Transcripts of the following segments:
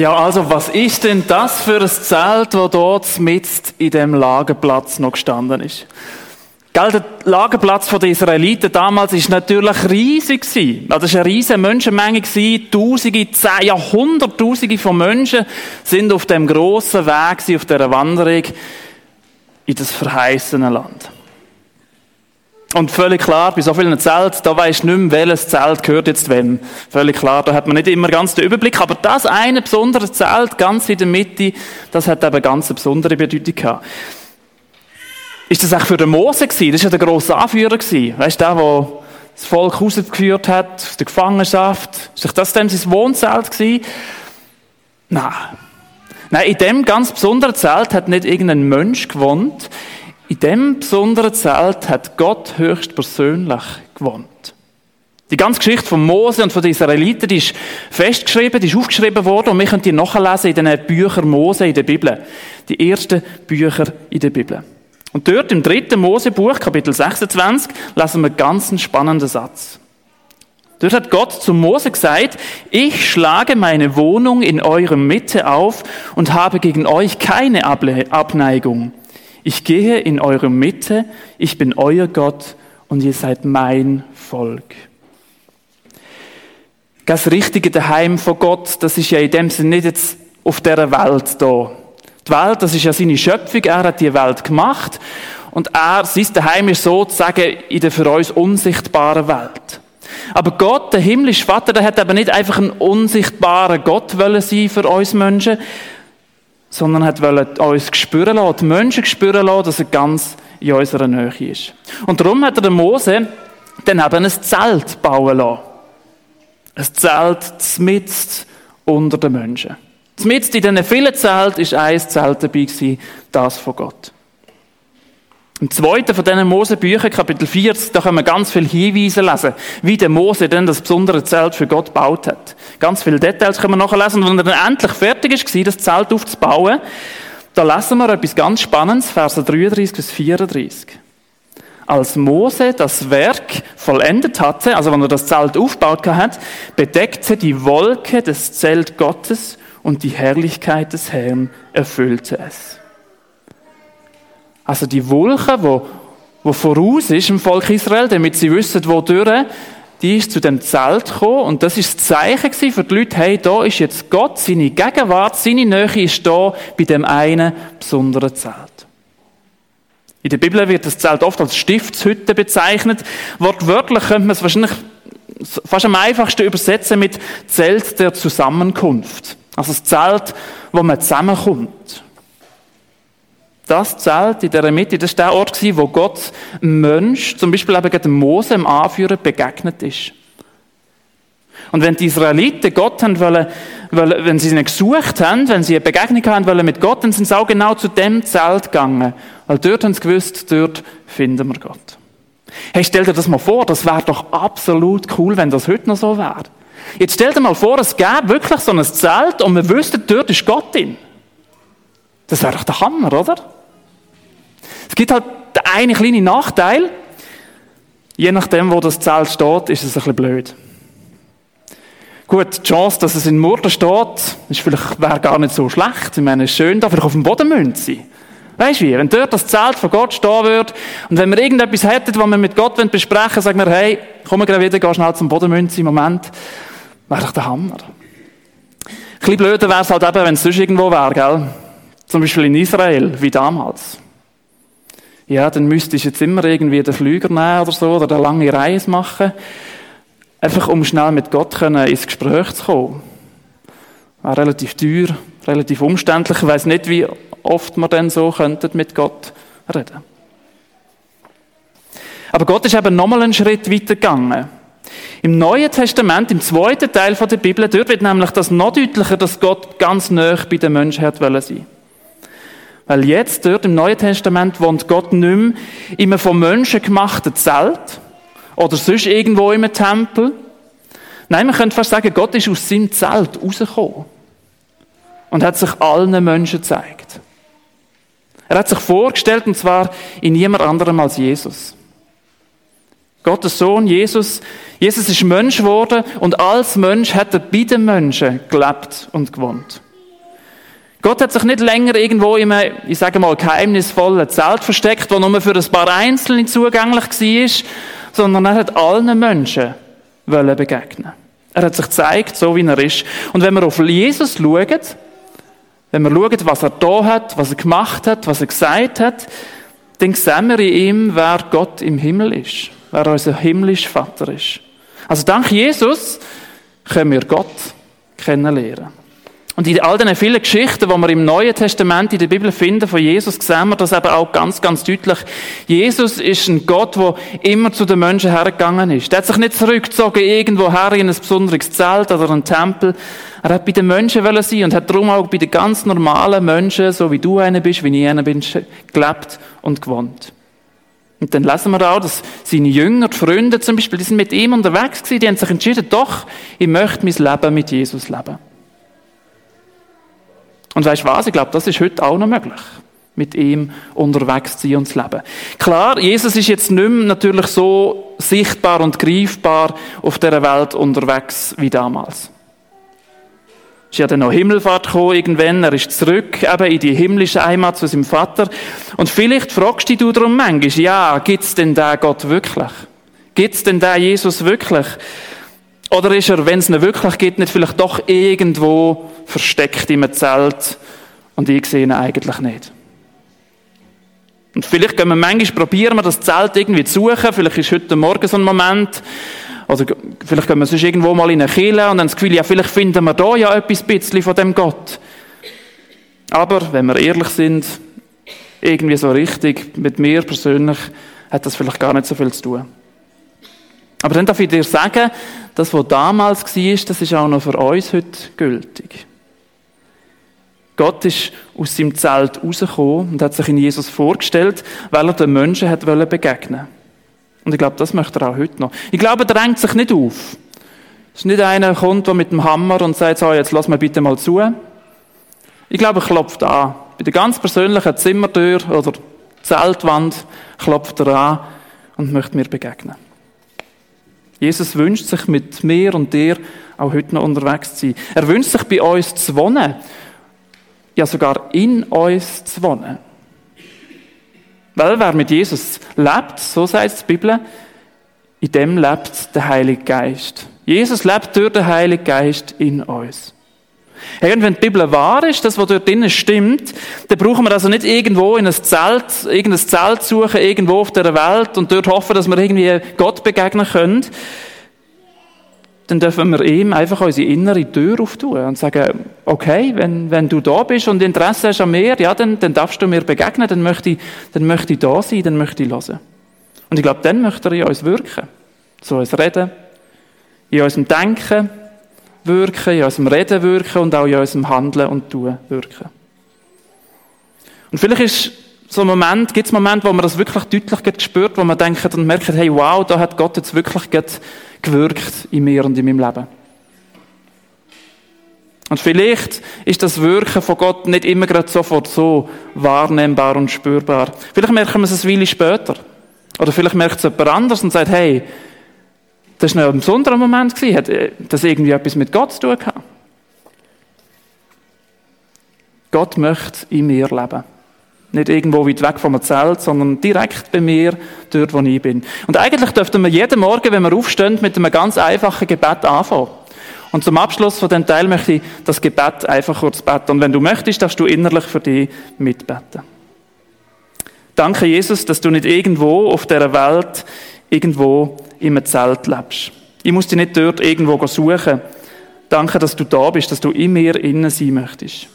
Ja, also was ist denn das für ein Zelt, wo dort mit in dem Lagerplatz noch gestanden ist? Gell, der Lagerplatz der Israeliten damals ist natürlich riesig. Also es war eine riesige Menschenmenge gewesen. Tausende, zehn, ja, hunderttausende von Menschen sind auf dem grossen Weg auf dieser Wanderung in das verheißene Land. Und völlig klar, bei so vielen Zelten, da weisst du nicht mehr, welches Zelt gehört jetzt wem. Völlig klar, da hat man nicht immer ganz den Überblick. Aber das eine besondere Zelt, ganz in der Mitte, das hat eben ganz eine besondere Bedeutung gehabt. Ist das auch für den Mose gewesen? Das war ja der grosse Anführer gewesen. Weißt du, der, der das Volk rausgeführt hat, aus der Gefangenschaft. Ist das dann sein Wohnzelt gewesen? Nein. Nein, in dem ganz besonderen Zelt hat nicht irgendein Mensch gewohnt. In dem besonderen Zelt hat Gott höchstpersönlich gewohnt. Die ganze Geschichte von Mose und von den Israeliten, die ist festgeschrieben, die ist aufgeschrieben worden und wir können die nachlesen in den Büchern Mose in der Bibel. Die ersten Bücher in der Bibel. Und dort im dritten Mosebuch, Kapitel 26, lesen wir einen ganz spannenden Satz. Dort hat Gott zu Mose gesagt, ich schlage meine Wohnung in eurer Mitte auf und habe gegen euch keine Abneigung. Ich gehe in eure Mitte, ich bin euer Gott und ihr seid mein Volk. Das richtige Daheim von Gott, das ist ja in dem Sinne nicht jetzt auf dieser Welt da. Die Welt, das ist ja seine Schöpfung, er hat die Welt gemacht und er, sein Daheim ist sozusagen in der für uns unsichtbaren Welt. Aber Gott, der himmlische Vater, der hat aber nicht einfach ein unsichtbarer Gott wollen sein für uns Menschen, sondern hat uns spüren lassen, die Menschen spüren lassen, dass er ganz in unserer Nähe ist. Und darum hat er den Mose dann eben ein Zelt bauen lassen. Ein Zelt mitten unter den Menschen. Mitten in diesen vielen Zelten ist ein Zelt dabei das von Gott. Im zweiten von diesen Mosebüchern, Kapitel 40, da können wir ganz viele Hinweise lesen, wie der Mose denn das besondere Zelt für Gott gebaut hat. Ganz viele Details können wir nachlesen. Und wenn er dann endlich fertig ist, das Zelt aufzubauen, da lesen wir etwas ganz Spannendes, Verse 33 bis 34. Als Mose das Werk vollendet hatte, also wenn er das Zelt aufgebaut hat, bedeckte die Wolke das Zelt Gottes und die Herrlichkeit des Herrn erfüllte es. Also die Wolke, wo, wo voraus ist im Volk Israel, damit sie wissen, wo durch, die ist zu dem Zelt gekommen und das ist das Zeichen für die Leute, hey, da ist jetzt Gott, seine Gegenwart, seine Nähe ist da bei dem einen besonderen Zelt. In der Bibel wird das Zelt oft als Stiftshütte bezeichnet. Wortwörtlich könnte man es wahrscheinlich fast am einfachsten übersetzen mit Zelt der Zusammenkunft. Also das Zelt, wo man zusammenkommt. Das Zelt in der Mitte, das war der Ort, wo Gott einem Mensch, zum Beispiel eben dem Mose, dem Anführer, begegnet ist. Und wenn die Israeliten Gott haben wollen, wenn sie ihn gesucht haben, wenn sie eine Begegnung haben wollen mit Gott, dann sind sie auch genau zu dem Zelt gegangen. Weil dort haben sie gewusst, dort finden wir Gott. Hey, stell dir das mal vor, das wäre doch absolut cool, wenn das heute noch so wäre. Jetzt stell dir mal vor, es gäbe wirklich so ein Zelt und wir wüssten, dort ist Gott in. Das wäre doch der Hammer, oder? Es gibt halt einen kleinen Nachteil. Je nachdem, wo das Zelt steht, ist es ein bisschen blöd. Gut, die Chance, dass es in Murder steht, ist vielleicht, wäre gar nicht so schlecht. Ich meine, es ist schön, da vielleicht auf dem Boden müssen sein. Weißt du wie? Wenn dort das Zelt von Gott stehen würde und wenn wir irgendetwas hätten, was wir mit Gott besprechen wollen, sagen wir, hey, komm gerade wieder, geh schnell zum Bodenmünze, Moment. Wäre doch der Hammer. Ein bisschen blöder wäre es halt eben, wenn es sonst irgendwo wäre, gell? Zum Beispiel in Israel, wie damals. Ja, dann müsstest du jetzt immer irgendwie den Flüger nehmen oder so, oder eine lange Reise machen. Einfach um schnell mit Gott können ins Gespräch zu kommen. War relativ teuer, relativ umständlich. Ich weiss nicht, wie oft wir denn so könnten mit Gott reden. Aber Gott ist eben nochmal einen Schritt weiter gegangen. Im Neuen Testament, im zweiten Teil der Bibel, dort wird nämlich das noch deutlicher, dass Gott ganz nah bei den Menschen hat sein Weil jetzt, dort im Neuen Testament, wohnt Gott nicht mehr in einem von Menschen gemachten Zelt oder sonst irgendwo im Tempel. Nein, man könnte fast sagen, Gott ist aus seinem Zelt rausgekommen und hat sich allen Menschen gezeigt. Er hat sich vorgestellt, und zwar in niemand anderem als Jesus. Gottes Sohn, Jesus, Jesus ist Mensch geworden und als Mensch hat er bei den Menschen gelebt und gewohnt. Gott hat sich nicht länger irgendwo in einem, ich sage mal, geheimnisvollen Zelt versteckt, wo nur für ein paar Einzelne zugänglich war, sondern er hat allen Menschen begegnen. Er hat sich gezeigt, so wie er ist. Und wenn wir auf Jesus schauen, wenn wir schauen, was er da hat, was er gemacht hat, was er gesagt hat, dann sehen wir in ihm, wer Gott im Himmel ist, wer unser himmlischer Vater ist. Also dank Jesus können wir Gott kennenlernen. Und in all diesen vielen Geschichten, die wir im Neuen Testament in der Bibel finden von Jesus, sehen wir das eben auch ganz, ganz deutlich. Jesus ist ein Gott, der immer zu den Menschen hergegangen ist. Er hat sich nicht zurückgezogen irgendwo her in ein besonderes Zelt oder einen Tempel. Er hat bei den Menschen sein und hat darum auch bei den ganz normalen Menschen, so wie du einer bist, wie ich einer bin, gelebt und gewohnt. Und dann lesen wir auch, dass seine Jünger, die Freunde zum Beispiel, die sind mit ihm unterwegs gewesen, die haben sich entschieden, doch, ich möchte mein Leben mit Jesus leben. Und weißt du was? Ich glaube, das ist heute auch noch möglich. Mit ihm unterwegs zu sein und zu leben. Klar, Jesus ist jetzt nicht mehr natürlich so sichtbar und greifbar auf der Welt unterwegs wie damals. Ist ja dann noch Himmelfahrt gekommen irgendwann, er ist zurück eben in die himmlische Heimat zu seinem Vater. Und vielleicht fragst du dich darum manchmal, ja, gibt's denn da Gott wirklich? Gibt's denn da Jesus wirklich? Oder ist er, wenn es ihn wirklich gibt, nicht vielleicht doch irgendwo versteckt einem Zelt und ich sehe ihn eigentlich nicht? Und vielleicht können wir manchmal probieren, wir das Zelt irgendwie zu suchen. Vielleicht ist heute Morgen so ein Moment. Oder vielleicht können wir sonst irgendwo mal in eine Kirche und dann das Gefühl, ja, vielleicht finden wir da ja etwas bisschen von dem Gott. Aber, wenn wir ehrlich sind, irgendwie so richtig, mit mir persönlich, hat das vielleicht gar nicht so viel zu tun. Aber dann darf ich dir sagen, das, was damals war, das ist auch noch für uns heute gültig. Gott ist aus seinem Zelt rausgekommen und hat sich in Jesus vorgestellt, weil er den Menschen hat begegnen Und ich glaube, das möchte er auch heute noch. Ich glaube, er drängt sich nicht auf. Es ist nicht einer, der kommt der mit dem Hammer und sagt, so, jetzt lass mir bitte mal zu. Ich glaube, er klopft an. Bei der ganz persönlichen Zimmertür oder Zeltwand klopft er an und möchte mir begegnen. Jesus wünscht sich mit mir und dir auch heute noch unterwegs zu sein. Er wünscht sich bei uns zu wohnen. Ja, sogar in uns zu wohnen. Weil wer mit Jesus lebt, so sagt die Bibel, in dem lebt der Heilige Geist. Jesus lebt durch den Heiligen Geist in uns. Hey, und wenn die Bibel wahr ist, das, was dort drinnen stimmt, dann brauchen wir also nicht irgendwo in ein Zelt, irgendein Zelt suchen, irgendwo auf der Welt und dort hoffen, dass wir irgendwie Gott begegnen können. Dann dürfen wir ihm einfach unsere innere Tür auftun und sagen, okay, wenn, wenn du da bist und Interesse hast an mir, ja, dann, dann darfst du mir begegnen, dann möchte ich, dann möchte ich da sein, dann möchte ich hören. Und ich glaube, dann möchte er in uns wirken. Zu uns reden, in unserem Denken, wirken, in unserem Reden wirken und auch in unserem Handeln und Tun wirken. Und vielleicht ist so ein Moment, gibt es Momente, wo man das wirklich deutlich spürt, wo man denkt und merkt, hey, wow, da hat Gott jetzt wirklich gewirkt in mir und in meinem Leben. Und vielleicht ist das Wirken von Gott nicht immer gerade sofort so wahrnehmbar und spürbar. Vielleicht merken wir es eine Weile später. Oder vielleicht merkt es jemand anders und sagt, hey, das war ein besonderer Moment. Hat äh, das irgendwie etwas mit Gott zu tun gehabt? Gott möchte in mir leben. Nicht irgendwo weit weg vom Zelt, sondern direkt bei mir, dort, wo ich bin. Und eigentlich dürften wir jeden Morgen, wenn wir aufstehen, mit einem ganz einfachen Gebet anfangen. Und zum Abschluss von dem Teil möchte ich das Gebet einfach kurz beten. Und wenn du möchtest, darfst du innerlich für dich mitbeten. Danke, Jesus, dass du nicht irgendwo auf der Welt irgendwo einem Zelt lebst. Ich muss dich nicht dort irgendwo suchen. Danke, dass du da bist, dass du in mir innen sein möchtest.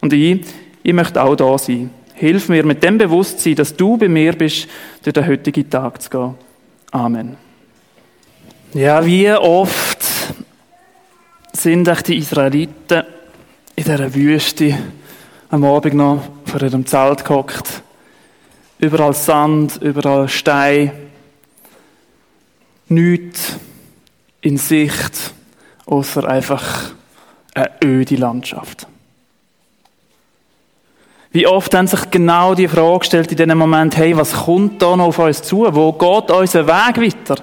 Und ich, ich möchte auch da sein. Hilf mir mit dem Bewusstsein, dass du bei mir bist, durch den heutigen Tag zu gehen. Amen. Ja, wie oft sind echt die Israeliten in dieser Wüste am Abend noch vor ihrem Zelt gehockt. Überall Sand, überall Stein nichts in Sicht, außer einfach eine öde Landschaft. Wie oft haben sich genau die Frage gestellt in diesem Moment, hey, was kommt da noch auf uns zu? Wo geht unser Weg weiter?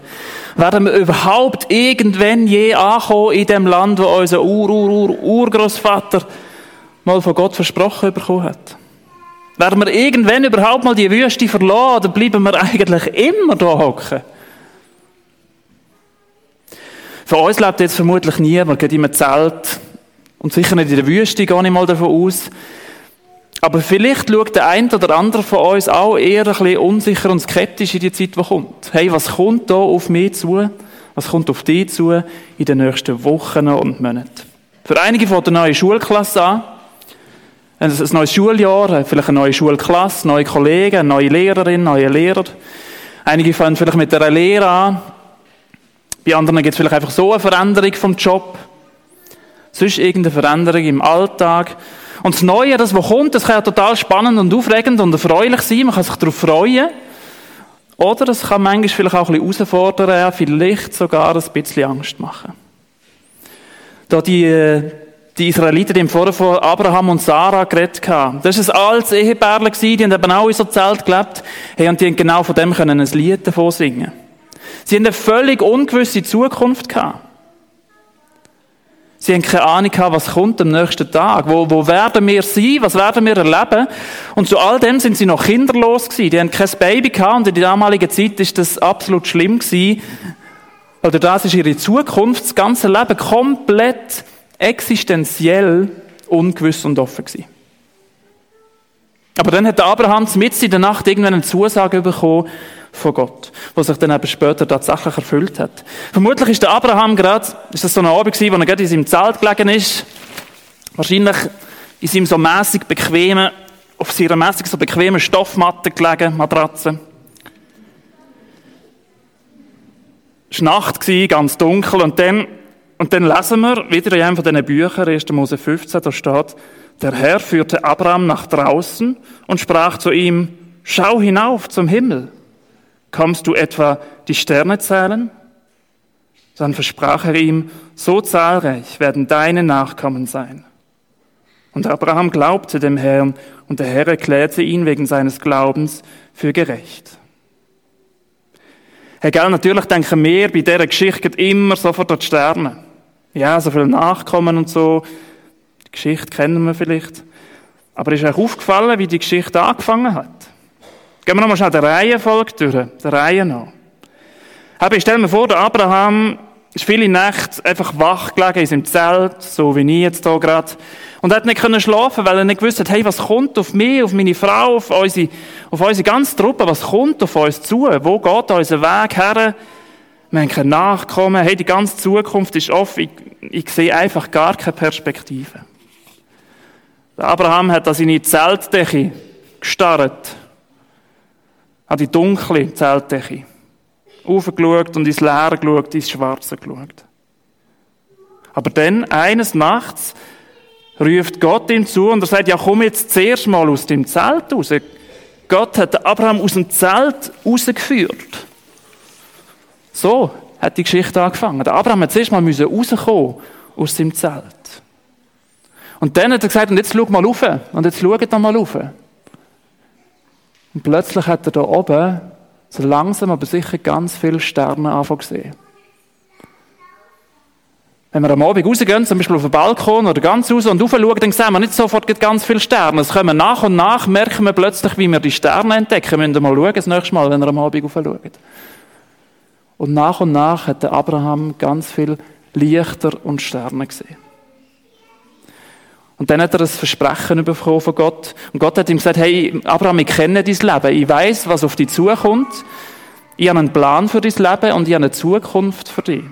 Werden wir überhaupt irgendwann je ankommen in dem Land, wo unser Ur, Ur, Ur, Urgroßvater mal von Gott versprochen bekommen hat? Werden wir irgendwann überhaupt mal die Wüste verlassen oder bleiben wir eigentlich immer da hocken? Für uns lebt jetzt vermutlich niemand, geht in einem Zelt und sicher nicht in der Wüste, gehe ich mal davon aus. Aber vielleicht schaut der eine oder andere von uns auch eher ein bisschen unsicher und skeptisch in die Zeit, die kommt. Hey, was kommt da auf mich zu? Was kommt auf dich zu in den nächsten Wochen und Monaten? Für einige von der neue Schulklasse an, ein neues Schuljahr, vielleicht eine neue Schulklasse, neue Kollegen, neue Lehrerin, neue Lehrer. Einige fangen vielleicht mit einer Lehre an. Bei anderen gibt es vielleicht einfach so eine Veränderung vom Job. Sonst irgendeine Veränderung im Alltag. Und das Neue, das, was kommt, das kann ja total spannend und aufregend und erfreulich sein. Man kann sich darauf freuen. Oder es kann manchmal vielleicht auch ein bisschen herausfordern, vielleicht sogar ein bisschen Angst machen. Da die, äh, die Israeliten, die im von Abraham und Sarah geredet haben. Das war ein altes Ehepärchen, die haben eben auch in so Zelt gelebt. Hey, und die haben genau von dem können ein Lied davon singen. Sie haben eine völlig ungewisse Zukunft gehabt. Sie haben keine Ahnung gehabt, was kommt am nächsten Tag. Wo, wo werden wir sein? Was werden wir erleben? Und zu all dem sind sie noch kinderlos gewesen. Die haben kein Baby gehabt und in der damaligen Zeit ist das absolut schlimm gewesen. Oder das ist ihre Zukunft, das ganze Leben komplett existenziell ungewiss und offen gewesen. Aber dann hat Abraham mitten in der Nacht irgendwann eine Zusage bekommen, von Gott, was sich dann eben später tatsächlich erfüllt hat. Vermutlich ist der Abraham gerade, ist das so ein Abend gewesen, wo er gerade in seinem Zelt gelegen ist, wahrscheinlich in seinem so mäßig bequemen, auf seiner mäßig so bequemen Stoffmatte gelegen, Matratze. Es war Nacht, ganz dunkel, und dann, und dann lesen wir wieder in einem von diesen Büchern, 1. Mose 15, da steht, der Herr führte Abraham nach draußen und sprach zu ihm, schau hinauf zum Himmel Kommst du etwa die Sterne zählen? Dann versprach er ihm, so zahlreich werden deine Nachkommen sein. Und Abraham glaubte dem Herrn, und der Herr erklärte ihn wegen seines Glaubens für gerecht. Hey, gell, natürlich denken wir bei dieser Geschichte immer sofort an die Sterne. Ja, so viele Nachkommen und so. Die Geschichte kennen wir vielleicht. Aber ist euch aufgefallen, wie die Geschichte angefangen hat? Gehen wir nochmal schnell der Reihenfolge durch, der Reihe noch. Aber ich stelle mir vor, der Abraham ist viele Nächte einfach wach gelegen in seinem Zelt, so wie ich jetzt hier gerade. Und hat nicht können schlafen, weil er nicht gewusst hat, hey, was kommt auf mich, auf meine Frau, auf unsere, auf unsere ganze Truppe, was kommt auf uns zu? Wo geht unser Weg her? Wir haben keine Nachkommen, hey, die ganze Zukunft ist offen. Ich, ich sehe einfach gar keine Perspektive. Der Abraham hat an seine Zeltdecke gestarrt an die dunkle Zeltdecke. Aufgeschaut und ins Leere geschaut, ins Schwarze geschaut. Aber dann, eines Nachts, ruft Gott ihm zu und er sagt, ja komm jetzt zuerst mal aus dem Zelt raus. Gott hat Abraham aus dem Zelt rausgeführt. So hat die Geschichte angefangen. Der Abraham hat zuerst mal rauskommen aus dem Zelt. Und dann hat er gesagt, und jetzt schau mal rauf. Und jetzt schaut er mal rauf. Und plötzlich hat er da oben so langsam aber sicher ganz viele Sterne anfangen sehen. Wenn wir am Abend rausgehen, zum Beispiel auf den Balkon oder ganz raus und raufschauen, dann sehen wir nicht sofort ganz viele Sterne. Es kommen nach und nach, merken wir plötzlich, wie wir die Sterne entdecken. Wir müssen mal schauen, das nächste Mal, wenn wir am Abend raufschauen. Und nach und nach hat der Abraham ganz viele Lichter und Sterne gesehen. Und dann hat er ein Versprechen bekommen von Gott. Und Gott hat ihm gesagt, hey, Abraham, ich kenne dein Leben. Ich weiß, was auf dich zukommt. Ich habe einen Plan für dein Leben und ich habe eine Zukunft für dich.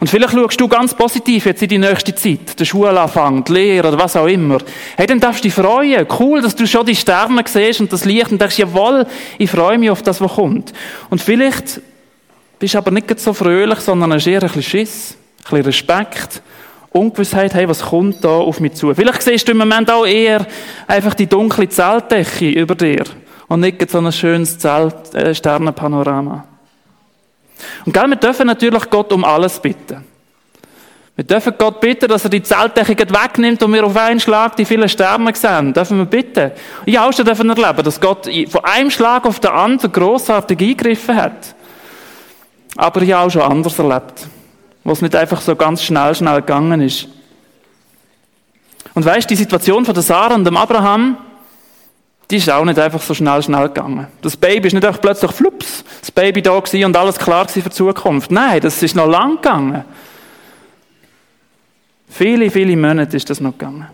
Und vielleicht schaust du ganz positiv jetzt in die nächste Zeit, der Schulanfang, die Lehre oder was auch immer. Hey, dann darfst du dich freuen. Cool, dass du schon die Sterne siehst und das Licht und denkst, jawohl, ich freue mich auf das, was kommt. Und vielleicht bist du aber nicht so fröhlich, sondern hast eher ein bisschen Schiss, ein bisschen Respekt Ungewissheit, hey, was kommt da auf mich zu? Vielleicht siehst du im Moment auch eher einfach die dunkle Zeltdecke über dir und nicht so ein schönes Zelt, äh, Sternenpanorama. Und gell, wir dürfen natürlich Gott um alles bitten. Wir dürfen Gott bitten, dass er die Zeltdecke wegnimmt und wir auf einen Schlag die vielen Sterne sehen. Dürfen wir bitten. Ich auch schon dürfen erleben, dass Gott von einem Schlag auf den anderen grossartig eingegriffen hat. Aber ich habe auch schon anders erlebt was nicht einfach so ganz schnell, schnell gegangen ist. Und weißt, die Situation von der Sarah und dem Abraham, die ist auch nicht einfach so schnell, schnell gegangen. Das Baby ist nicht einfach plötzlich flups, das Baby da gewesen und alles klar gewesen für die Zukunft. Nein, das ist noch lang gegangen. Viele, viele Monate ist das noch gegangen.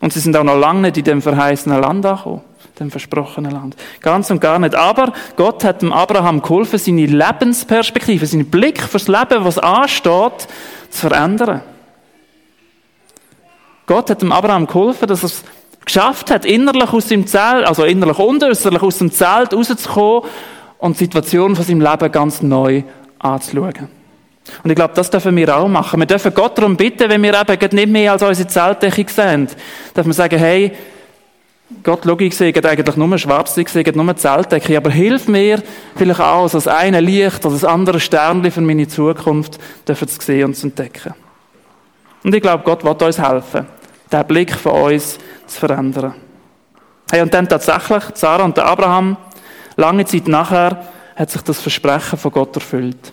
Und sie sind auch noch lange nicht in dem verheißenen Land angekommen, dem versprochenen Land. Ganz und gar nicht. Aber Gott hat dem Abraham geholfen, seine Lebensperspektive, seinen Blick fürs Leben, was ansteht, zu verändern. Gott hat dem Abraham geholfen, dass er es geschafft hat, innerlich aus dem Zelt, also innerlich und äußerlich aus dem Zelt rauszukommen und die Situation von seinem Leben ganz neu anzuschauen. Und ich glaube, das dürfen wir auch machen. Wir dürfen Gott darum bitten, wenn wir eben nicht mehr als unsere Zeltdecke sehen, dürfen wir sagen, hey, Gott, schau, ich sehe eigentlich nur schwarz, ich sehe nur Zeltdecke, aber hilf mir vielleicht auch, das eine Licht das andere Sternchen für meine Zukunft dürfen zu sehen und zu entdecken. Und ich glaube, Gott wird uns helfen, den Blick von uns zu verändern. Hey, und dann tatsächlich, Sarah und Abraham, lange Zeit nachher, hat sich das Versprechen von Gott erfüllt.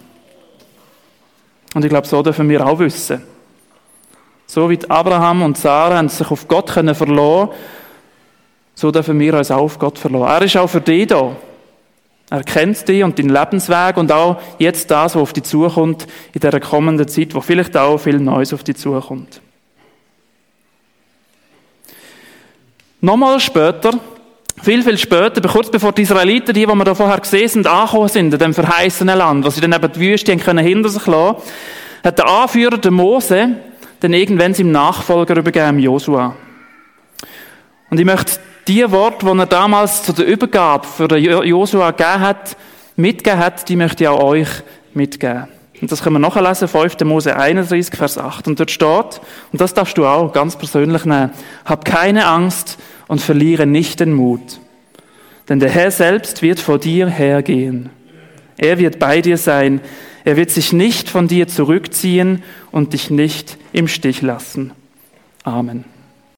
Und ich glaube, so dürfen wir auch wissen. So wie Abraham und Sarah sich auf Gott können so dürfen wir uns auch auf Gott verlassen. Er ist auch für dich da. Er kennt dich und deinen Lebensweg und auch jetzt das, was auf dich zukommt in dieser kommenden Zeit, wo vielleicht auch viel Neues auf dich zukommt. Nochmal später, viel, viel später, kurz bevor die Israeliten, die, die wir da vorher gesehen sind, angekommen sind, in dem verheißenen Land, was sie dann eben die Wüste können hinter sich lassen, hat der Anführer, der Mose, dann irgendwann seinem Nachfolger übergeben, Josua. Und ich möchte die Worte, die er damals zu der Übergabe für Josua gegeben hat, mitgegeben hat, die möchte ich auch euch mitgeben. Und das können wir nachlesen, 5. Mose 31, Vers 8. Und dort steht, und das darfst du auch ganz persönlich nehmen, hab keine Angst und verliere nicht den Mut. Denn der Herr selbst wird vor dir hergehen. Er wird bei dir sein. Er wird sich nicht von dir zurückziehen und dich nicht im Stich lassen. Amen.